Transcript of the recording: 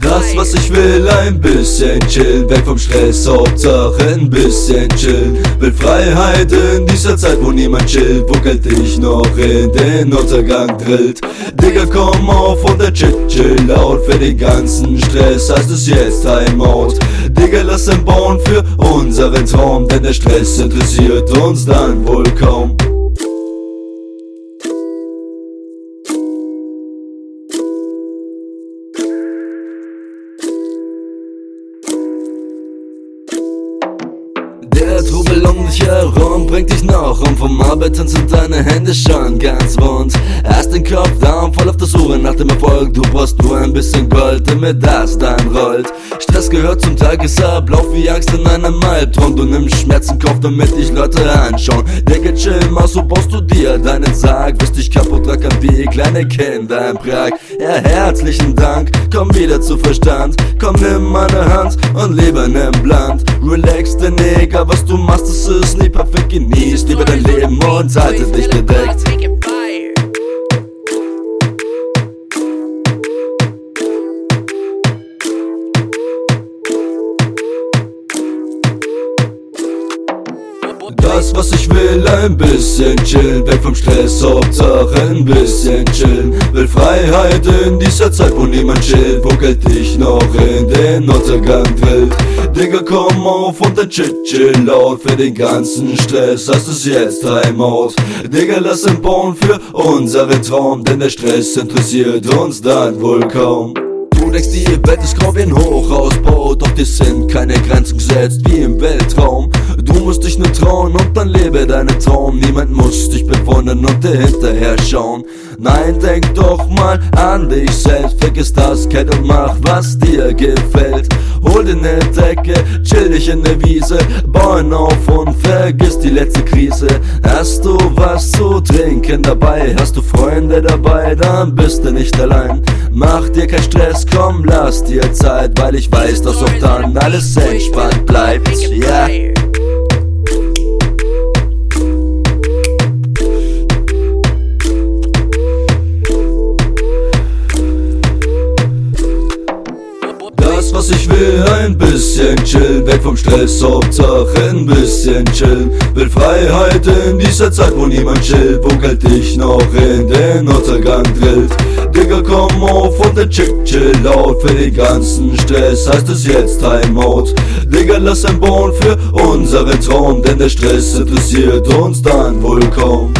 Das, was ich will, ein bisschen chill, weg vom Stress, Hauptsache ein bisschen chill. Will Freiheit in dieser Zeit, wo niemand chillt, wo Geld dich noch in den Untergang drillt. Digga, komm auf und der Chit chill laut, für den ganzen Stress heißt es jetzt Timeout. Digga, lass ein bauen für unseren Traum, denn der Stress interessiert uns dann wohl kaum. Der Trubel um dich herum bringt dich noch um Vom Arbeiten sind deine Hände schon ganz rund. Hast den Kopf down, voll auf der Suche nach dem Erfolg. Du brauchst nur ein bisschen Gold, damit das dann rollt. Stress gehört zum Tagesablauf wie Angst in einem Albtraum. Du nimmst Schmerzen, Kopf, damit dich Leute anschauen. Digga, chill mal, so baust du dir deinen Sarg. Wirst dich kaputt rackern wie kleine Kinder in Prag. Ja, herzlichen Dank, komm wieder zu Verstand. Komm, nimm meine Hand und lebe nimm Bland Relax, der Neger, was du machst, das ist nie perfekt. Genießt lieber dein Leben und halte dich bedeckt Das, was ich will, ein bisschen chillen, weg vom Stress, Hauptsache ein bisschen chillen. Will Freiheit in dieser Zeit, wo niemand chillt, wo Geld dich noch in den Untergang drillt. Digga, komm auf und dann chill, chill laut, für den ganzen Stress heißt es jetzt Timeout. Digga, lass ein bauen für unseren Traum, denn der Stress interessiert uns dann wohl kaum. Du denkst, die Welt ist grau wie ein Hochhausbau, doch dir sind keine Grenzen gesetzt wie im Weltraum. Du musst dich nur trauen und dann lebe deinen Traum. Niemand muss dich bewundern und dir hinterher schauen. Nein, denk doch mal an dich selbst. Vergiss das Geld und mach, was dir gefällt. Hol dir ne Decke, chill dich in der Wiese, bauen auf und vergiss die letzte Krise. Hast du was zu trinken dabei? Hast du Freunde dabei? Dann bist du nicht allein. Mach dir keinen Stress, komm, lass dir Zeit, weil ich weiß, dass auch dann alles entspannt bleibt. Yeah. Will, ein bisschen chillen, weg vom Stress, Hauptsache ein bisschen chillen. Will Freiheit in dieser Zeit, wo niemand chillt, wo Geld dich noch in den Untergang drillt. Digga, komm auf und der Chick chill laut, für den ganzen Stress heißt es jetzt Timeout. Digga, lass ein bauen für unseren Traum, denn der Stress interessiert uns dann wohl kaum.